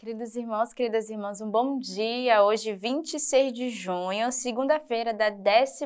Queridos irmãos, queridas irmãs, um bom dia. Hoje, 26 de junho, segunda-feira da 12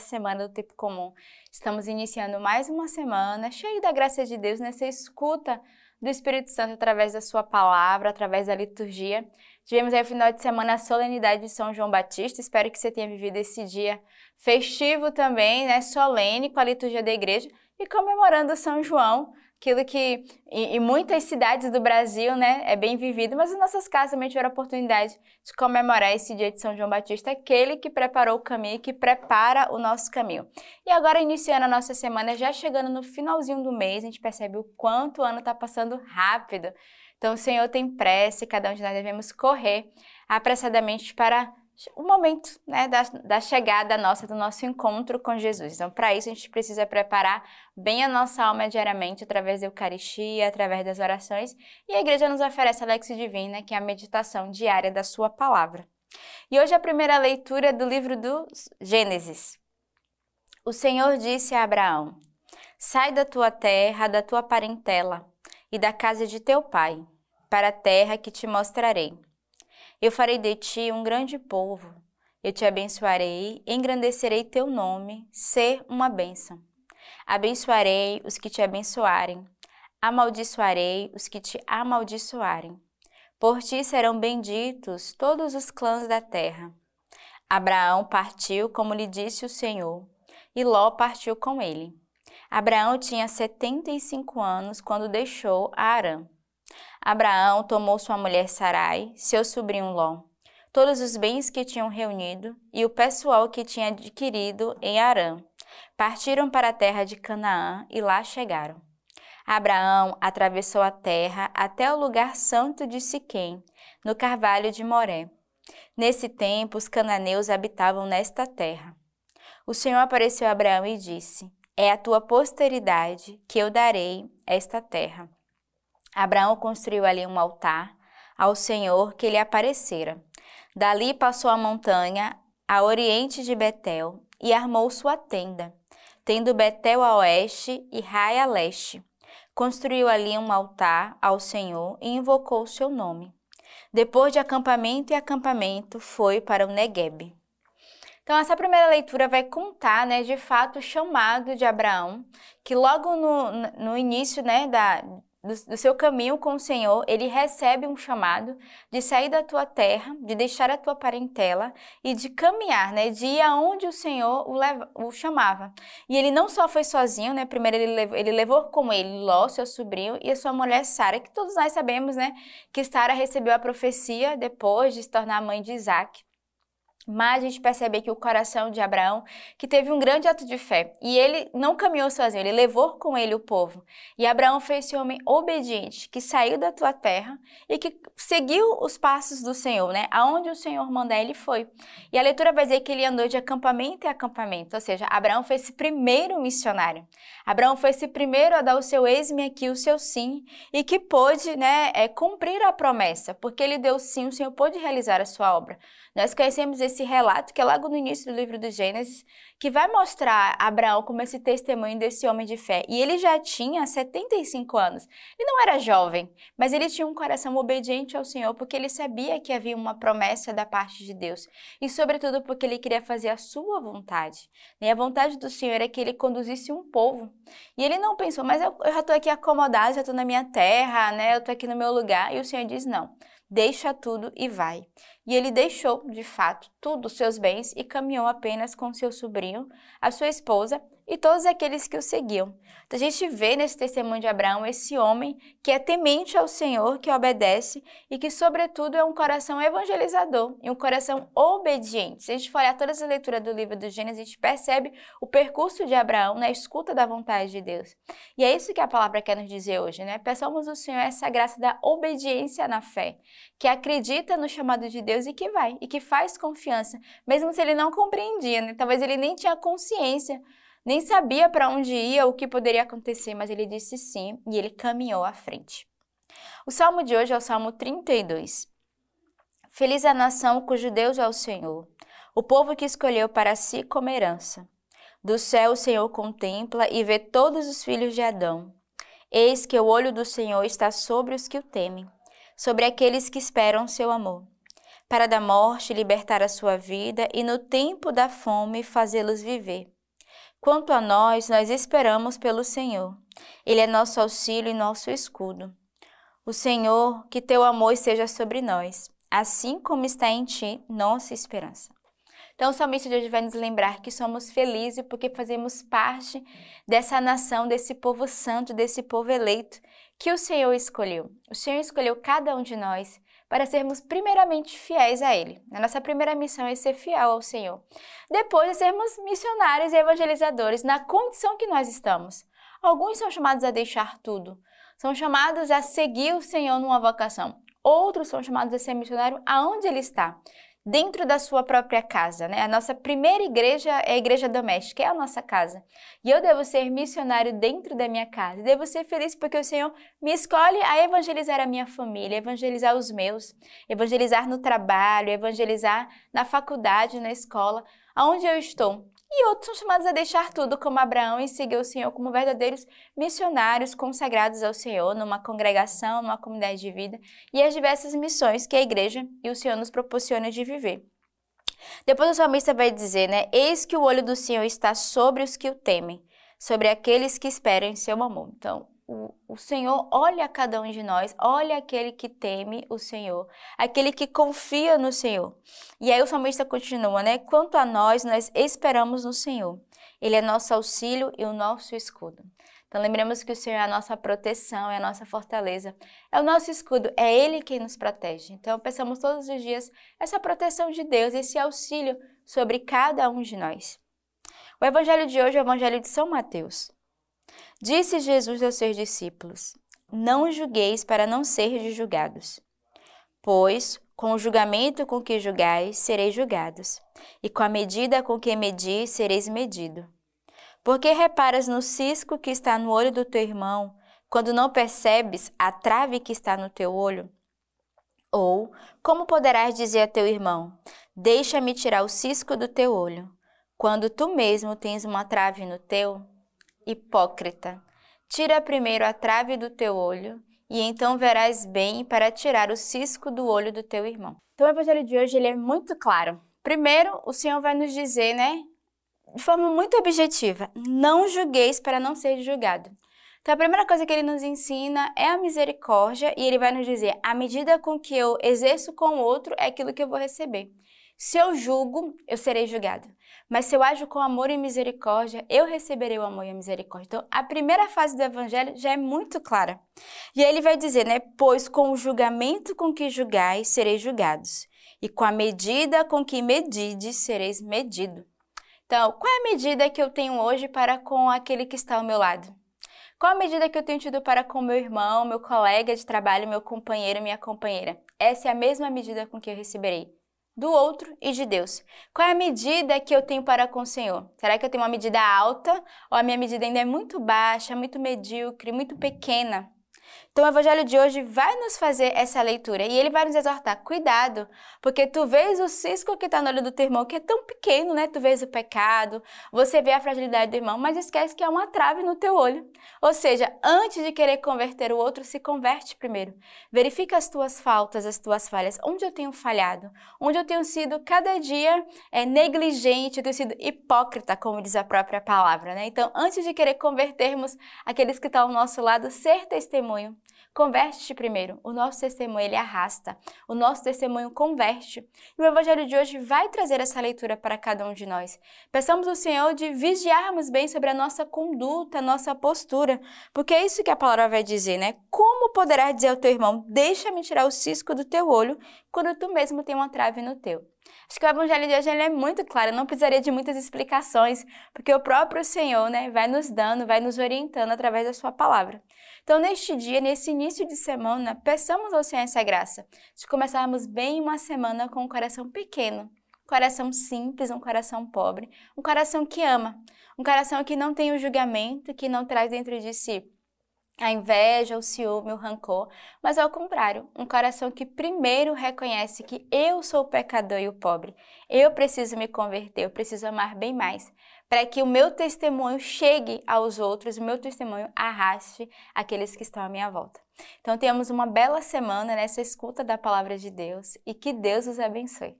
semana do Tempo Comum. Estamos iniciando mais uma semana cheia da graça de Deus nessa escuta do Espírito Santo através da sua palavra, através da liturgia. Tivemos aí o final de semana a solenidade de São João Batista. Espero que você tenha vivido esse dia festivo também, né, solene com a liturgia da igreja e comemorando São João, aquilo que em, em, muitas cidades do Brasil, né, é bem vivido, mas em nossas casas também tiveram a oportunidade de comemorar esse dia de São João Batista, aquele que preparou o caminho, que prepara o nosso caminho. E agora, iniciando a nossa semana, já chegando no finalzinho do mês, a gente percebe o quanto o ano está passando rápido. Então, o Senhor tem pressa e cada um de nós devemos correr apressadamente para o momento né, da, da chegada nossa, do nosso encontro com Jesus. Então, para isso, a gente precisa preparar bem a nossa alma diariamente, através da Eucaristia, através das orações. E a igreja nos oferece a Lexio Divina, que é a meditação diária da Sua palavra. E hoje a primeira leitura do livro do Gênesis. O Senhor disse a Abraão: Sai da tua terra, da tua parentela e da casa de teu pai, para a terra que te mostrarei. Eu farei de ti um grande povo. Eu te abençoarei, engrandecerei teu nome, ser uma bênção. Abençoarei os que te abençoarem, amaldiçoarei os que te amaldiçoarem. Por ti serão benditos todos os clãs da terra. Abraão partiu como lhe disse o Senhor, e Ló partiu com ele. Abraão tinha setenta e cinco anos quando deixou Arã. Abraão tomou sua mulher Sarai, seu sobrinho Ló, todos os bens que tinham reunido e o pessoal que tinha adquirido em Arã. Partiram para a terra de Canaã e lá chegaram. Abraão atravessou a terra até o lugar santo de Siquém, no carvalho de Moré. Nesse tempo, os cananeus habitavam nesta terra. O Senhor apareceu a Abraão e disse: É a tua posteridade que eu darei esta terra. Abraão construiu ali um altar ao Senhor que lhe aparecera. Dali passou a montanha a oriente de Betel e armou sua tenda, tendo Betel a oeste e Rai a leste. Construiu ali um altar ao Senhor e invocou o seu nome. Depois de acampamento e acampamento, foi para o Negueb. Então, essa primeira leitura vai contar, né, de fato, o chamado de Abraão, que logo no, no início, né, da, do, do, seu caminho com o Senhor, ele recebe um chamado de sair da tua terra, de deixar a tua parentela e de caminhar, né, de ir aonde o Senhor o, leva, o chamava. E ele não só foi sozinho, né, primeiro ele levou, ele levou com ele Ló, seu sobrinho, e a sua mulher Sara, que todos nós sabemos, né, que Sara recebeu a profecia depois de se tornar mãe de Isaac. Mas a gente percebe aqui o coração de Abraão, que teve um grande ato de fé. E ele não caminhou sozinho, ele levou com ele o povo. E Abraão foi esse homem obediente, que saiu da tua terra e que seguiu os passos do Senhor, né? Aonde o Senhor mandar, ele foi. E a leitura vai dizer que ele andou de acampamento em acampamento, ou seja, Abraão foi esse primeiro missionário. Abraão foi esse primeiro a dar o seu ex-me aqui, o seu sim, e que pôde, né, é, cumprir a promessa, porque ele deu sim, o Senhor pôde realizar a sua obra. Nós conhecemos esse relato que é logo no início do livro do Gênesis, que vai mostrar Abraão como esse testemunho desse homem de fé. E ele já tinha 75 anos. Ele não era jovem, mas ele tinha um coração obediente ao Senhor, porque ele sabia que havia uma promessa da parte de Deus. E, sobretudo, porque ele queria fazer a sua vontade. E a vontade do Senhor é que ele conduzisse um povo. E ele não pensou, mas eu, eu já estou aqui acomodado, já estou na minha terra, né? eu estou aqui no meu lugar. E o Senhor diz: não deixa tudo e vai. E ele deixou, de fato, tudo, seus bens e caminhou apenas com seu sobrinho, a sua esposa e todos aqueles que o seguiam. Então, a gente vê nesse testemunho de Abraão esse homem que é temente ao Senhor, que obedece e que, sobretudo, é um coração evangelizador e um coração obediente. Se a gente for olhar todas as leituras do livro do Gênesis, a gente percebe o percurso de Abraão na escuta da vontade de Deus. E é isso que a palavra quer nos dizer hoje, né? Peçamos ao Senhor essa graça da obediência na fé, que acredita no chamado de Deus e que vai, e que faz confiança, mesmo se ele não compreendia, né? Talvez ele nem tinha consciência nem sabia para onde ia, o que poderia acontecer, mas ele disse sim e ele caminhou à frente. O salmo de hoje é o Salmo 32. Feliz a nação cujo Deus é o Senhor, o povo que escolheu para si como herança. Do céu o Senhor contempla e vê todos os filhos de Adão. Eis que o olho do Senhor está sobre os que o temem, sobre aqueles que esperam seu amor, para da morte libertar a sua vida e no tempo da fome fazê-los viver. Quanto a nós, nós esperamos pelo Senhor. Ele é nosso auxílio e nosso escudo. O Senhor, que teu amor esteja sobre nós, assim como está em ti nossa esperança. Então, salmista de hoje vai nos lembrar que somos felizes porque fazemos parte dessa nação, desse povo santo, desse povo eleito que o Senhor escolheu. O Senhor escolheu cada um de nós para sermos primeiramente fiéis a Ele. A nossa primeira missão é ser fiel ao Senhor. Depois é sermos missionários e evangelizadores na condição que nós estamos. Alguns são chamados a deixar tudo, são chamados a seguir o Senhor numa vocação. Outros são chamados a ser missionário aonde ele está dentro da sua própria casa, né? A nossa primeira igreja é a igreja doméstica, é a nossa casa. E eu devo ser missionário dentro da minha casa. Devo ser feliz porque o Senhor me escolhe a evangelizar a minha família, evangelizar os meus, evangelizar no trabalho, evangelizar na faculdade, na escola, aonde eu estou e outros são chamados a deixar tudo, como Abraão, e seguir o Senhor como verdadeiros missionários consagrados ao Senhor, numa congregação, numa comunidade de vida, e as diversas missões que a igreja e o Senhor nos proporciona de viver. Depois o salmista vai dizer, né? Eis que o olho do Senhor está sobre os que o temem, sobre aqueles que esperam em seu amor. Então, o, Senhor olha a cada um de nós, olha aquele que teme o Senhor, aquele que confia no Senhor. E aí o salmista continua, né? Quanto a nós, nós esperamos no Senhor. Ele é nosso auxílio e o nosso escudo. Então lembremos que o Senhor é a nossa proteção, é a nossa fortaleza, é o nosso escudo, é Ele quem nos protege. Então pensamos todos os dias essa proteção de Deus, esse auxílio sobre cada um de nós. O evangelho de hoje é o evangelho de São Mateus. Disse Jesus aos seus discípulos: Não julgueis para não serdes julgados. Pois, com o julgamento com que julgais, sereis julgados, e com a medida com que medis, sereis medido. Porque reparas no cisco que está no olho do teu irmão, quando não percebes a trave que está no teu olho? Ou, como poderás dizer a teu irmão: Deixa-me tirar o cisco do teu olho, quando tu mesmo tens uma trave no teu? Hipócrita. Tira primeiro a trave do teu olho, e então verás bem para tirar o cisco do olho do teu irmão. Então o evangelho de hoje ele é muito claro. Primeiro, o Senhor vai nos dizer, né, de forma muito objetiva, não julgueis para não ser julgado. Então a primeira coisa que ele nos ensina é a misericórdia e ele vai nos dizer, a medida com que eu exerço com o outro é aquilo que eu vou receber. Se eu julgo, eu serei julgado. Mas se eu ajo com amor e misericórdia, eu receberei o amor e a misericórdia. Então, a primeira fase do evangelho já é muito clara. E aí ele vai dizer, né? Pois com o julgamento com que julgais, sereis julgados. E com a medida com que medides, sereis medido. Então, qual é a medida que eu tenho hoje para com aquele que está ao meu lado? Qual a medida que eu tenho tido para com meu irmão, meu colega de trabalho, meu companheiro, minha companheira? Essa é a mesma medida com que eu receberei do outro e de Deus. Qual é a medida que eu tenho para com o Senhor? Será que eu tenho uma medida alta ou a minha medida ainda é muito baixa, muito medíocre, muito pequena? Então o evangelho de hoje vai nos fazer essa leitura e ele vai nos exortar, cuidado, porque tu vês o cisco que está no olho do teu irmão, que é tão pequeno, né? Tu vês o pecado, você vê a fragilidade do irmão, mas esquece que há uma trave no teu olho. Ou seja, antes de querer converter o outro, se converte primeiro. Verifica as tuas faltas, as tuas falhas, onde eu tenho falhado, onde eu tenho sido cada dia é, negligente, eu tenho sido hipócrita, como diz a própria palavra, né? Então, antes de querer convertermos aqueles que estão ao nosso lado, ser testemunho Converte-te primeiro. O nosso testemunho ele arrasta. O nosso testemunho converte. E o evangelho de hoje vai trazer essa leitura para cada um de nós. Peçamos ao Senhor de vigiarmos bem sobre a nossa conduta, a nossa postura, porque é isso que a palavra vai dizer, né? Como poderá dizer ao teu irmão: "Deixa-me tirar o cisco do teu olho", quando tu mesmo tem uma trave no teu? Acho que o evangelho de hoje é muito claro, não precisaria de muitas explicações, porque o próprio Senhor né, vai nos dando, vai nos orientando através da sua palavra. Então, neste dia, nesse início de semana, peçamos ao Senhor essa graça de começarmos bem uma semana com um coração pequeno, um coração simples, um coração pobre, um coração que ama, um coração que não tem o julgamento, que não traz dentro de si a inveja, o ciúme, o rancor, mas ao contrário, um coração que primeiro reconhece que eu sou o pecador e o pobre. Eu preciso me converter, eu preciso amar bem mais, para que o meu testemunho chegue aos outros, o meu testemunho arraste aqueles que estão à minha volta. Então, tenhamos uma bela semana nessa escuta da palavra de Deus e que Deus os abençoe.